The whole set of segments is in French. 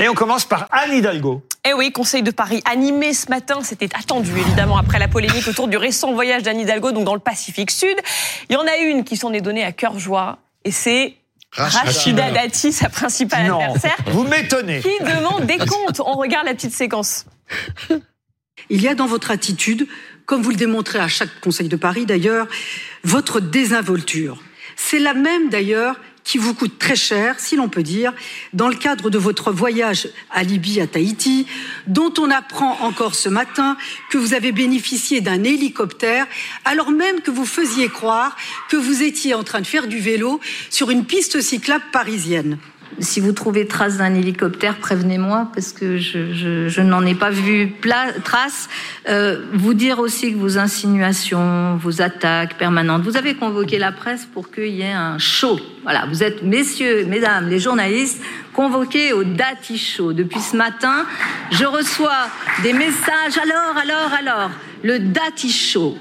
Et on commence par Anne Hidalgo. Eh oui, Conseil de Paris animé ce matin, c'était attendu évidemment après la polémique autour du récent voyage d'Anne Hidalgo donc dans le Pacifique Sud. Il y en a une qui s'en est donnée à cœur joie et c'est Rachida Dati, sa principale Non, adversaire, vous m'étonnez. qui demande des comptes. On regarde la petite séquence. Il y a dans votre attitude, comme vous le démontrez à chaque Conseil de Paris d'ailleurs, votre désinvolture. C'est la même d'ailleurs qui vous coûte très cher, si l'on peut dire, dans le cadre de votre voyage à Libye, à Tahiti, dont on apprend encore ce matin que vous avez bénéficié d'un hélicoptère, alors même que vous faisiez croire que vous étiez en train de faire du vélo sur une piste cyclable parisienne. Si vous trouvez trace d'un hélicoptère, prévenez-moi parce que je, je, je n'en ai pas vu trace. Euh, vous dire aussi que vos insinuations, vos attaques permanentes, vous avez convoqué la presse pour qu'il y ait un show. Voilà, vous êtes messieurs, mesdames, les journalistes convoqués au Dati Show. Depuis ce matin, je reçois des messages. Alors, alors, alors, le Dati Show.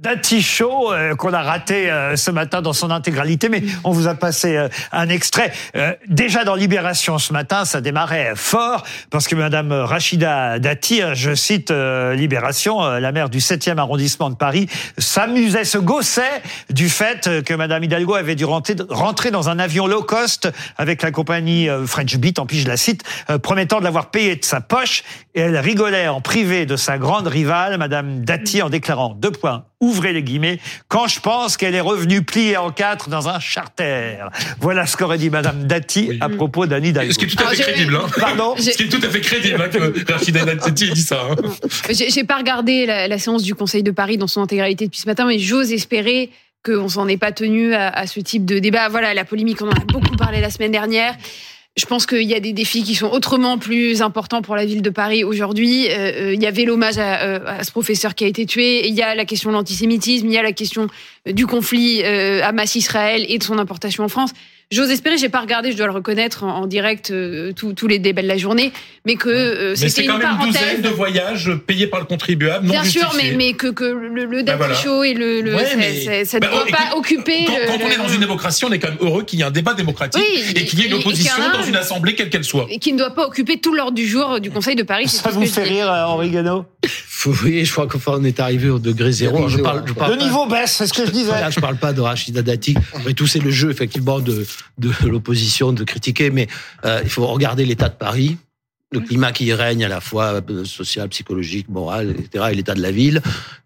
Dati Show euh, qu'on a raté euh, ce matin dans son intégralité, mais on vous a passé euh, un extrait. Euh, déjà dans Libération ce matin, ça démarrait fort parce que Madame Rachida Dati, je cite Libération, la maire du 7e arrondissement de Paris, s'amusait, se gaussait du fait que Madame Hidalgo avait dû rentrer, rentrer dans un avion low cost avec la compagnie French Beat, en plus je la cite, promettant de l'avoir payé de sa poche. Et elle rigolait en privé de sa grande rivale, Madame Dati, en déclarant deux points ouvrez les guillemets, quand je pense qu'elle est revenue pliée en quatre dans un charter. Voilà ce qu'aurait dit Madame Dati à propos d'Anne Hidalgo. Ce qui est tout à fait crédible. Hein. Pardon Ce qui est tout à fait crédible hein, que Rachida Dati ait dit ça. hein. J'ai j'ai pas regardé la, la séance du Conseil de Paris dans son intégralité depuis ce matin, mais j'ose espérer qu'on s'en est pas tenu à, à ce type de débat. Voilà, la polémique, on en a beaucoup parlé la semaine dernière. Je pense qu'il y a des défis qui sont autrement plus importants pour la ville de Paris aujourd'hui. Euh, euh, il y avait l'hommage à, euh, à ce professeur qui a été tué. Il y a la question de l'antisémitisme. Il y a la question du conflit Hamas-Israël et de son importation en France. J'ose espérer, j'ai pas regardé, je dois le reconnaître en, en direct euh, tous tous les débats de la journée, mais que euh, Mais c'était c'est quand une même une douzaine de voyages payés par le contribuable, non Bien sûr, mais, mais que, que le, le Ben voilà. Show et le, le Ouais, ça- mais- ça- ça ne Ben, doit oh, pas occuper. Quand, le- quand on est le- dans une démocratie, on est quand même heureux qu'il y ait un débat démocratique Oui, et qu'il y ait une opposition un- dans une assemblée quelle qu'elle soit. et qui ne doit pas occuper tout l'ordre du jour du Conseil de Paris. Ça vous fait rire, euh, Henri Guénaud Oui, je crois qu'on est arrivé au degré zéro. Je parle, je parle Le pas- niveau baisse, c'est ce que je disais. Voilà, je parle pas de Rachida Dati. Après tout, c'est le jeu effectivement de, de l'opposition de critiquer, mais euh, il faut regarder l'état de Paris, le climat qui y règne à la fois euh, social, psychologique, moral, etc., et l'état de la ville.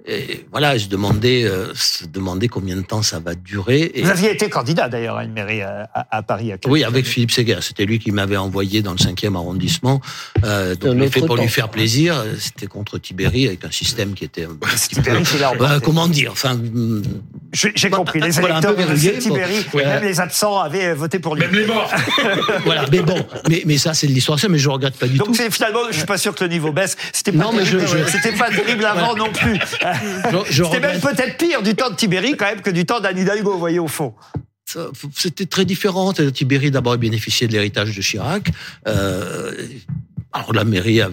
Et voilà, je demandais, euh, se demander combien de temps ça va durer. Et, Vous aviez été candidat d'ailleurs à une mairie à, à- à Paris. quelques oui, avec années. Philippe Séguer. C'était lui qui m'avait envoyé dans le 5e arrondissement. Euh, donc, autre fait pour temps. lui faire plaisir. C'était contre Tibéri avec un système qui était un Tibéri, c'est là, on Bah, comment dire Enfin, hum, J'ai compris. Les Voilà, électeurs de Tibéri, bon. Même les absents avaient voté pour lui. Même les morts. voilà. Mais bon, mais, mais ça, c'est de l'histoire mais je regrette pas du Donc tout. c'est finalement, je suis pas sûr que le niveau baisse. C'était pas c'était pas terrible avant non plus. C'était même peut-être pire du temps de Tibéri quand même que du temps d'Anne Hidalgo, vous voyez au fond. C'était très différent. Tibéri d'abord a bénéficié de l'héritage de Chirac. Euh, alors la mairie a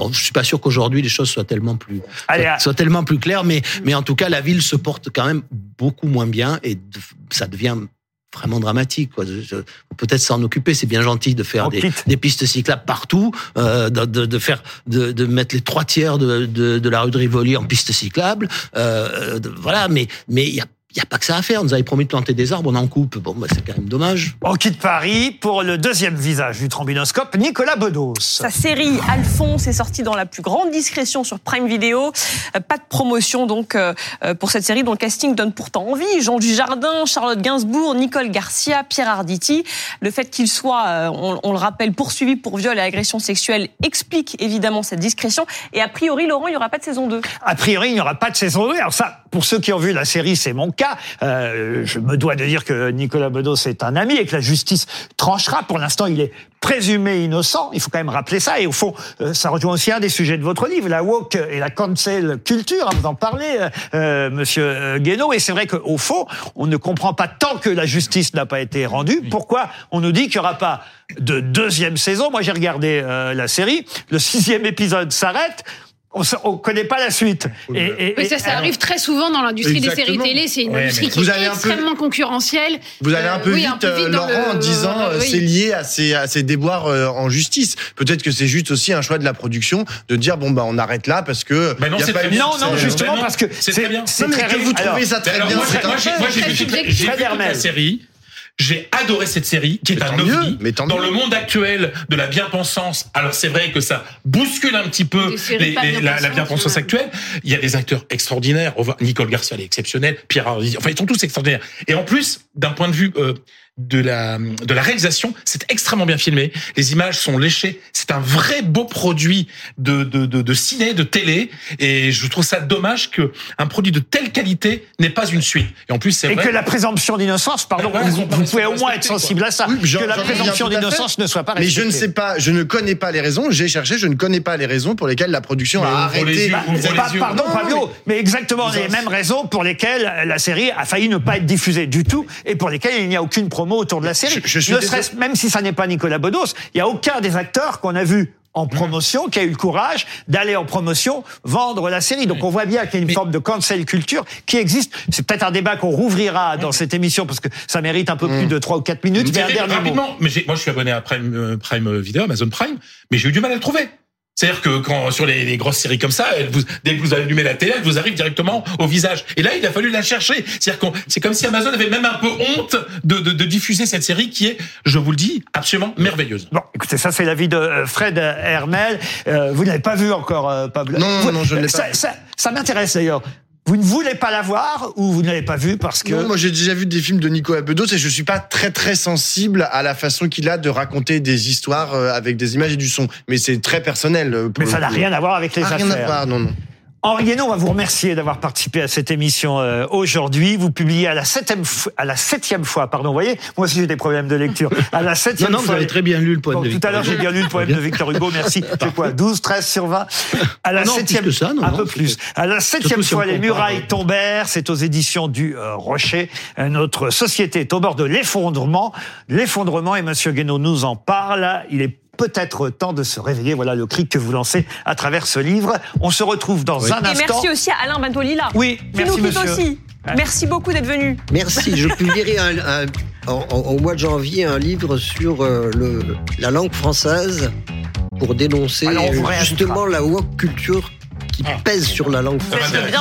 Bon, je suis pas sûr qu'aujourd'hui les choses soient tellement plus Allez, soient, soient tellement plus claires, mais mais en tout cas la ville se porte quand même beaucoup moins bien et ça devient vraiment dramatique. quoi. Peut-être s'en occuper. C'est bien gentil de faire des, pistes cyclables partout, euh, de, de, de faire de, de mettre les trois tiers de, de, la rue de Rivoli en piste cyclable. Euh, voilà, mais mais il y a il y a pas que ça à faire. On nous avait promis de planter des arbres, on en coupe. Bon, bah, c'est quand même dommage. On quitte Paris pour le deuxième visage du trombinoscope, Nicolas Bedos. Sa série Alphonse est sortie dans la plus grande discrétion sur Prime Video. Euh, Pas de promotion donc euh, euh, pour cette série dont le casting donne pourtant envie. Jean Dujardin, Charlotte Gainsbourg, Nicole Garcia, Pierre Arditi. Le fait qu'il soit, on, on le rappelle, poursuivi pour viol et agression sexuelle explique évidemment cette discrétion. Et a priori, Laurent, il n'y aura pas de saison 2. A priori, il n'y aura pas de saison 2. Alors ça, pour ceux qui ont vu la série, c'est mon cas. Euh, je me dois de dire que Nicolas Bedos est un ami et que la justice tranchera. Pour l'instant, il est présumé innocent. Il faut quand même rappeler ça. Et au fond, euh, ça rejoint aussi un des sujets de votre livre, la woke et la cancel culture. hein, vous en parlez, euh, Monsieur Guénaud. Et c'est vrai qu'au fond, on ne comprend pas tant que la justice n'a pas été rendue. Pourquoi on nous dit qu'il n'y aura pas de deuxième saison? Moi, j'ai regardé euh, la série. Le sixième épisode s'arrête. On ne connaît pas la suite. Et, et- Oui, ça, ça arrive très souvent dans l'industrie des séries télé. C'est une Ouais, industrie mais qui est un peu- extrêmement concurrentielle. Vous allez un peu Euh, oui, vite, un peu euh, dans Laurent, le- en disant euh, oui. c'est lié à ces, à ces déboires euh, en justice. Peut-être que c'est juste aussi un choix de la production de dire bon bah on arrête là parce que Bah non, y a c'est pas très eu- bien. Non, non, justement, non, parce que c'est très bien. c'est mais très que vous alors, trouvez ça Mais très alors, bien. moi, j'ai- vu toute la- série. J'ai adoré cette série, qui est Mais un tant mieux, ovni. mais tant Dans mieux. le monde actuel de la bien-pensance, alors c'est vrai que ça bouscule un petit peu les- les- la, bien-pensance actuelle. Il y a des acteurs extraordinaires. Nicole Garcia, elle est exceptionnelle. Pierre Hardy, enfin ils sont tous extraordinaires. Et en plus, d'un point de vue euh, de la de la réalisation, c'est extrêmement bien filmé. Les images sont léchées. C'est un vrai beau produit de, de de de ciné, de télé. Et je trouve ça dommage que un produit de telle qualité n'ait pas une suite. Et en plus, c'est Et vrai. que la présomption d'innocence, pardon, Ben vous, pouvez au moins être sensible à ça, Oui, que la présomption d'innocence ne soit pas Mais respectée. je ne sais pas, je ne connais pas les raisons. J'ai cherché, je ne connais pas les raisons pour lesquelles la production Mais a arrêté. yeux, les pas- pardon, Non, Fabio, mais exactement Vous les mêmes raisons pour lesquelles la série a failli ne pas être diffusée du tout et pour lesquelles il n'y a aucune promo autour de la série. Je- je suis ne serait-ce même si ça n'est pas Nicolas Bedos, il n'y a aucun des acteurs qu'on a vu en Mmh. promotion qui a eu le courage d'aller en promotion vendre la série. Donc on voit bien qu'il y a une Mais- forme de cancel culture qui existe. C'est peut-être un débat qu'on rouvrira dans cette émission parce que ça mérite un peu plus de 3 ou 4 minutes. Mais un dernier mot. rapidement, mais j'ai- moi je suis abonné à Prime, euh, Prime Video, Amazon Prime, mais j'ai eu du mal à le trouver. C'est-à-dire que quand sur les, les grosses séries comme ça, elle vous, dès que vous allumez la télé, elle vous arrive directement au visage. Et là, il a fallu la chercher. C'est-à-dire qu'on, c'est comme si Amazon avait même un peu honte de, de, de diffuser cette série qui est, je vous le dis, absolument merveilleuse. Bon, écoutez, ça c'est l'avis de euh, Fred Hermel. Euh, vous n'avez pas vu encore, euh, Pablo Non, Vous- non, je ne l'ai ça, pas. Ça, ça m'intéresse d'ailleurs. Vous ne voulez pas la voir ou vous ne l'avez pas vue parce que Non, moi j'ai déjà vu des films de Nicolas Bedos et je suis pas très très sensible à la façon qu'il a de raconter des histoires euh, avec des images et du son. Mais c'est très personnel. euh, mais ça n'a rien à voir avec les Ah, affaires. rien à voir, non, non. Henri Guénon, on va vous remercier d'avoir participé à cette émission euh, aujourd'hui. Vous publiez à la septième à la septième fois, pardon. Vous voyez, moi aussi j'ai des problèmes de lecture. À la Non, septième non, vous fois. avez très bien lu le poème Bon, de tout Victor à l'heure, j'ai bien lu le poème de Victor Hugo, merci. J'ai quoi 12, 13 sur 20 À la Ah non, plus septième, que ça, non, un non, peu c'est- plus. À la septième si fois, les murailles tombèrent. C'est aux éditions du euh, Rocher. Notre société est au bord de l'effondrement. L'effondrement, et Monsieur Guénaud nous en parle. Il est peut-être temps de se réveiller. Voilà le cri que vous lancez à travers ce livre. On se retrouve dans Oui. un Et instant. merci aussi à Alain Bentolila. Oui, Qui merci nous monsieur. aussi. Merci beaucoup d'être venu. Merci. Je publierai un- un- en- en- au mois de janvier un livre sur euh, le, la langue française pour dénoncer Alors, justement la woke culture qui Ah. pèse sur la langue Ça française.